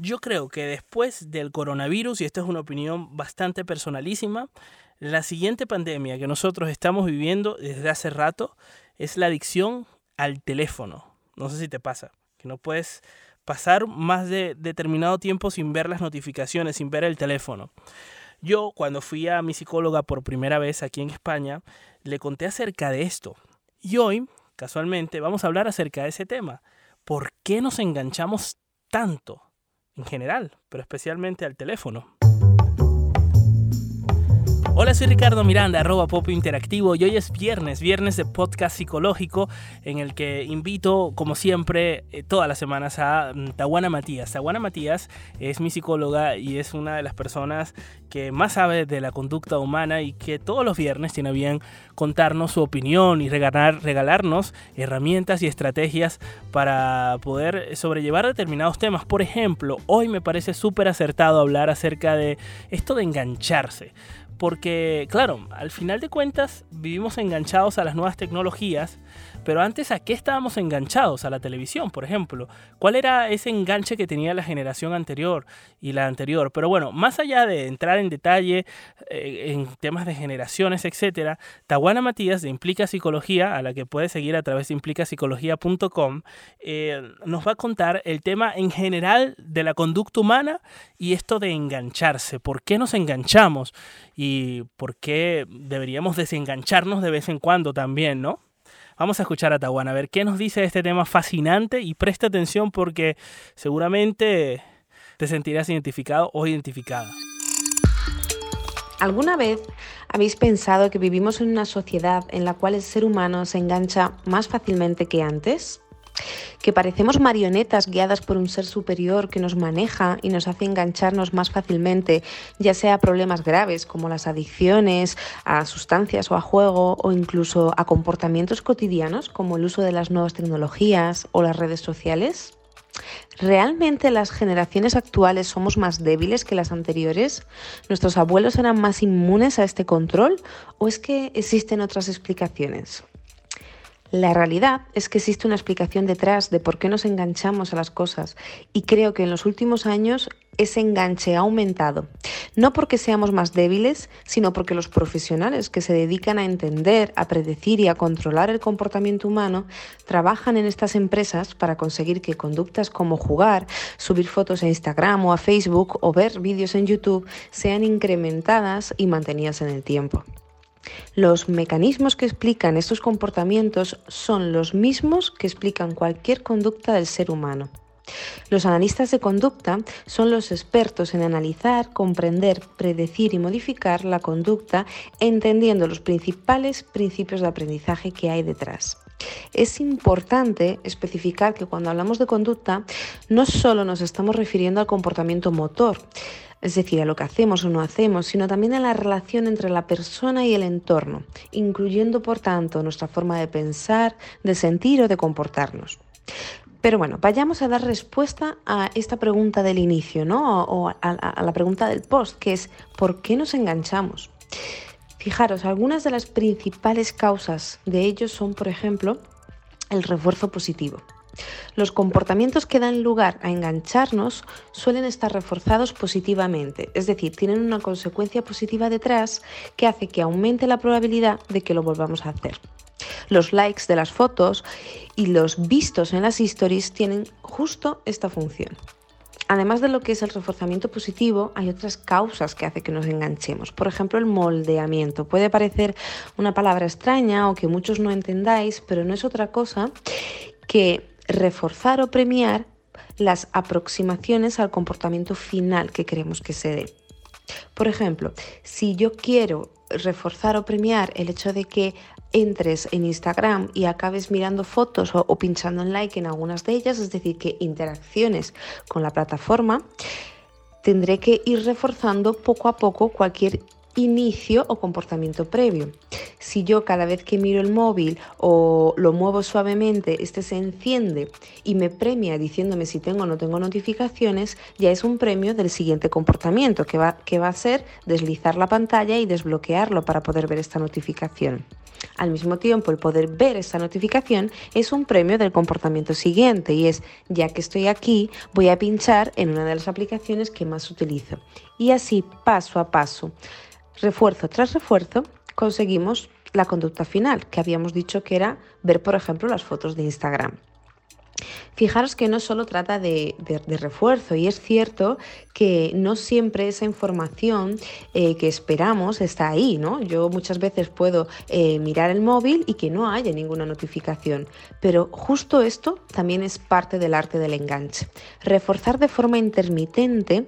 yo creo que después del coronavirus, y esta es una opinión bastante personalísima, la siguiente pandemia que nosotros estamos viviendo desde hace rato es la adicción al teléfono. No sé si te pasa, que no puedes pasar más de determinado tiempo sin ver las notificaciones, sin ver el teléfono. Yo, cuando fui a mi psicóloga por primera vez aquí en España, le conté acerca de esto. Y hoy, casualmente, vamos a hablar acerca de ese tema. ¿Por qué nos enganchamos tanto? En general, pero especialmente al teléfono. Hola, soy Ricardo Miranda, arroba Popo Interactivo y hoy es viernes, viernes de podcast psicológico en el que invito, como siempre, eh, todas las semanas a mm, Tawana Matías. Tawana Matías es mi psicóloga y es una de las personas que más sabe de la conducta humana y que todos los viernes tiene bien contarnos su opinión y regalar, regalarnos herramientas y estrategias para poder sobrellevar determinados temas. Por ejemplo, hoy me parece súper acertado hablar acerca de esto de engancharse porque, claro, al final de cuentas vivimos enganchados a las nuevas tecnologías pero antes, ¿a qué estábamos enganchados? A la televisión, por ejemplo. ¿Cuál era ese enganche que tenía la generación anterior y la anterior? Pero bueno, más allá de entrar en detalle eh, en temas de generaciones, etcétera, Tawana Matías de Implica Psicología, a la que puedes seguir a través de implicapsicología.com, eh, nos va a contar el tema en general de la conducta humana y esto de engancharse. ¿Por qué nos enganchamos? Y por qué deberíamos desengancharnos de vez en cuando también, ¿no? Vamos a escuchar a Tawana, a ver qué nos dice este tema fascinante y presta atención porque seguramente te sentirás identificado o identificada. ¿Alguna vez habéis pensado que vivimos en una sociedad en la cual el ser humano se engancha más fácilmente que antes? Que parecemos marionetas guiadas por un ser superior que nos maneja y nos hace engancharnos más fácilmente, ya sea a problemas graves como las adicciones, a sustancias o a juego, o incluso a comportamientos cotidianos como el uso de las nuevas tecnologías o las redes sociales. ¿Realmente las generaciones actuales somos más débiles que las anteriores? ¿Nuestros abuelos eran más inmunes a este control? ¿O es que existen otras explicaciones? La realidad es que existe una explicación detrás de por qué nos enganchamos a las cosas y creo que en los últimos años ese enganche ha aumentado, no porque seamos más débiles, sino porque los profesionales que se dedican a entender, a predecir y a controlar el comportamiento humano trabajan en estas empresas para conseguir que conductas como jugar, subir fotos a Instagram o a Facebook o ver vídeos en YouTube sean incrementadas y mantenidas en el tiempo. Los mecanismos que explican estos comportamientos son los mismos que explican cualquier conducta del ser humano. Los analistas de conducta son los expertos en analizar, comprender, predecir y modificar la conducta entendiendo los principales principios de aprendizaje que hay detrás. Es importante especificar que cuando hablamos de conducta no solo nos estamos refiriendo al comportamiento motor, es decir, a lo que hacemos o no hacemos, sino también a la relación entre la persona y el entorno, incluyendo por tanto nuestra forma de pensar, de sentir o de comportarnos. Pero bueno, vayamos a dar respuesta a esta pregunta del inicio, ¿no? O a, a la pregunta del post, que es ¿por qué nos enganchamos? Fijaros, algunas de las principales causas de ello son, por ejemplo, el refuerzo positivo. Los comportamientos que dan lugar a engancharnos suelen estar reforzados positivamente, es decir, tienen una consecuencia positiva detrás que hace que aumente la probabilidad de que lo volvamos a hacer. Los likes de las fotos y los vistos en las stories tienen justo esta función. Además de lo que es el reforzamiento positivo, hay otras causas que hacen que nos enganchemos. Por ejemplo, el moldeamiento. Puede parecer una palabra extraña o que muchos no entendáis, pero no es otra cosa que reforzar o premiar las aproximaciones al comportamiento final que queremos que se dé. Por ejemplo, si yo quiero reforzar o premiar el hecho de que entres en Instagram y acabes mirando fotos o, pinchando en like en algunas de ellas, es decir, que interacciones con la plataforma, tendré que ir reforzando poco a poco cualquier inicio o comportamiento previo. Si yo cada vez que miro el móvil o lo muevo suavemente, este se enciende y me premia diciéndome si tengo o no tengo notificaciones, ya es un premio del siguiente comportamiento, que va, que va a ser deslizar la pantalla y desbloquearlo para poder ver esta notificación. Al mismo tiempo, el poder ver esta notificación es un premio del comportamiento siguiente y es, ya que estoy aquí, voy a pinchar en una de las aplicaciones que más utilizo. Y así, paso a paso, refuerzo tras refuerzo, conseguimos la conducta final, que habíamos dicho que era ver, por ejemplo, las fotos de Instagram. Fijaros que no solo trata de, refuerzo y es cierto que no siempre esa información eh, que esperamos está ahí, ¿no? Yo muchas veces puedo eh, mirar el móvil y que no haya ninguna notificación, pero justo esto también es parte del arte del enganche. Reforzar de forma intermitente,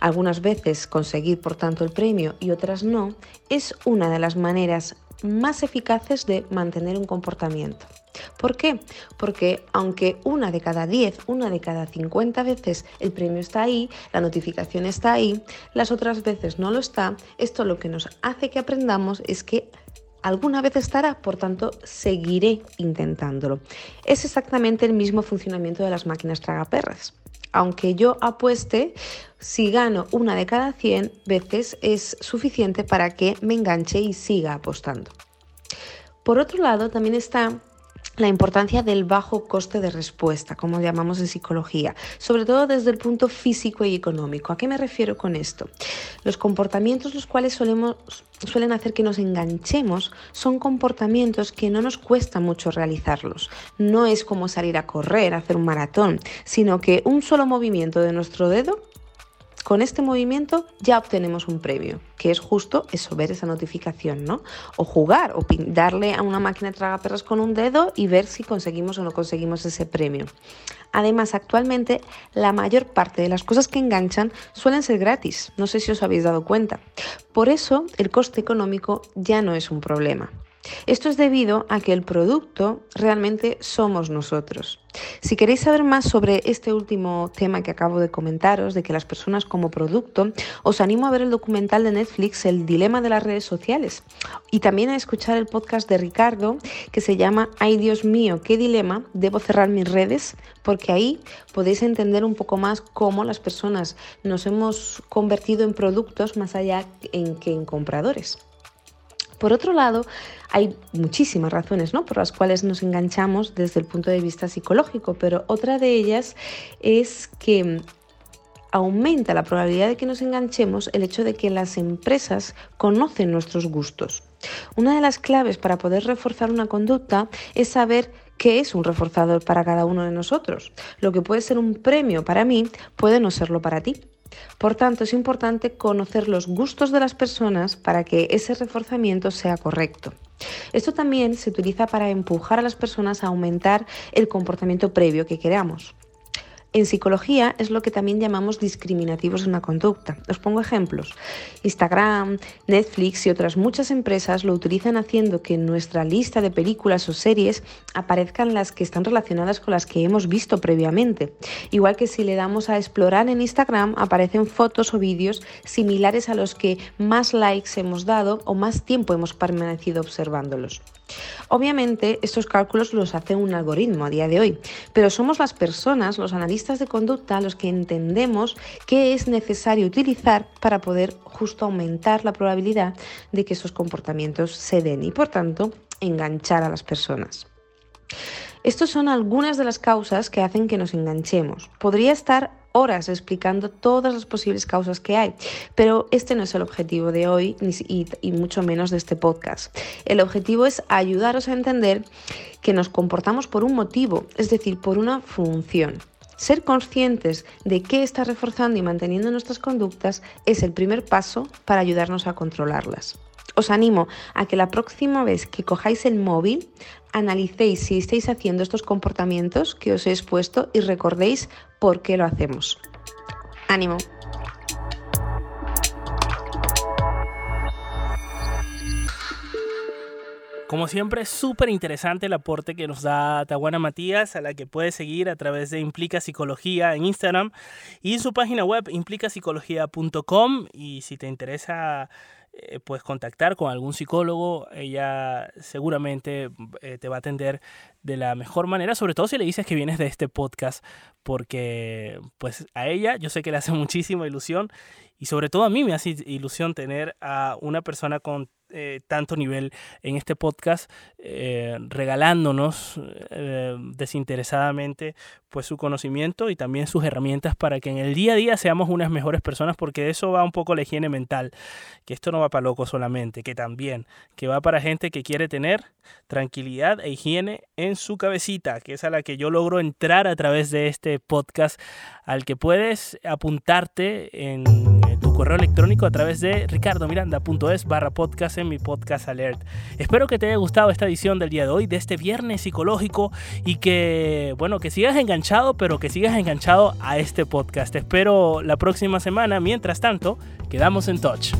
algunas veces conseguir por tanto el premio y otras no, es una de las maneras más eficaces de mantener un comportamiento. ¿Por qué? Porque aunque una de cada 10, una de cada 50 veces el premio está ahí, la notificación está ahí, las otras veces no lo está, esto lo que nos hace que aprendamos es que alguna vez estará, por tanto seguiré intentándolo. Es exactamente el mismo funcionamiento de las máquinas tragaperras. Aunque yo apueste, si gano una de cada 100 veces es suficiente para que me enganche y siga apostando. Por otro lado, también está la importancia del bajo coste de respuesta, como llamamos en psicología, sobre todo desde el punto físico y económico. ¿A qué me refiero con esto? Los comportamientos los cuales suelen hacer que nos enganchemos son comportamientos que no nos cuesta mucho realizarlos. No es como salir a correr, hacer un maratón, sino que un solo movimiento de nuestro dedo con este movimiento ya obtenemos un premio, que es justo eso, ver esa notificación, ¿no? O jugar, o darle a una máquina de tragaperras con un dedo y ver si conseguimos o no conseguimos ese premio. Además, actualmente la mayor parte de las cosas que enganchan suelen ser gratis, no sé si os habéis dado cuenta. Por eso el coste económico ya no es un problema. Esto es debido a que el producto realmente somos nosotros. Si queréis saber más sobre este último tema que acabo de comentaros, de que las personas como producto, os animo a ver el documental de Netflix El dilema de las redes sociales y también a escuchar el podcast de Ricardo que se llama Ay Dios mío, qué dilema, debo cerrar mis redes, porque ahí podéis entender un poco más cómo las personas nos hemos convertido en productos más allá en que en compradores. Por otro lado, hay muchísimas razones ¿no? por las cuales nos enganchamos desde el punto de vista psicológico, pero otra de ellas es que aumenta la probabilidad de que nos enganchemos el hecho de que las empresas conocen nuestros gustos. Una de las claves para poder reforzar una conducta es saber qué es un reforzador para cada uno de nosotros. Lo que puede ser un premio para mí puede no serlo para ti. Por tanto, es importante conocer los gustos de las personas para que ese reforzamiento sea correcto. Esto también se utiliza para empujar a las personas a aumentar el comportamiento previo que queramos. En psicología es lo que también llamamos discriminativos de una conducta. Os pongo ejemplos. Instagram, Netflix y otras muchas empresas lo utilizan haciendo que en nuestra lista de películas o series aparezcan las que están relacionadas con las que hemos visto previamente. Igual que si le damos a explorar en Instagram aparecen fotos o vídeos similares a los que más likes hemos dado o más tiempo hemos permanecido observándolos. Obviamente estos cálculos los hace un algoritmo a día de hoy, pero somos las personas, los analistas de conducta, los que entendemos qué es necesario utilizar para poder justo aumentar la probabilidad de que esos comportamientos se den y por tanto enganchar a las personas. Estas son algunas de las causas que hacen que nos enganchemos. Podría estar horas explicando todas las posibles causas que hay, pero este no es el objetivo de hoy y, mucho menos de este podcast. El objetivo es ayudaros a entender que nos comportamos por un motivo, es decir, por una función. Ser conscientes de qué está reforzando y manteniendo nuestras conductas es el primer paso para ayudarnos a controlarlas. Os animo a que la próxima vez que cojáis el móvil analicéis si estáis haciendo estos comportamientos que os he expuesto y recordéis por qué lo hacemos. Ánimo. Como siempre, es súper interesante el aporte que nos da Tawana Matías, a la que puedes seguir a través de Implica Psicología en Instagram y en su página web implicapsicología.com. Y si te interesa eh, pues contactar con algún psicólogo, ella seguramente eh, te va a atender de la mejor manera, sobre todo si le dices que vienes de este podcast, porque pues a ella yo sé que le hace muchísima ilusión y sobre todo a mí me hace ilusión tener a una persona con eh, tanto nivel en este podcast, eh, regalándonos eh, desinteresadamente pues su conocimiento y también sus herramientas para que en el día a día seamos unas mejores personas, porque eso va un poco la higiene mental, que esto no va para locos solamente, que también, que va para gente que quiere tener tranquilidad e higiene su cabecita, que es a la que yo logro entrar a través de este podcast, al que puedes apuntarte en tu correo electrónico a través de ricardomiranda.es barra podcast en mi podcast alert. Espero que te haya gustado esta edición del día de hoy, de este viernes psicológico y que, bueno, que sigas enganchado, pero que sigas enganchado a este podcast. Te espero la próxima semana. Mientras tanto, quedamos en touch.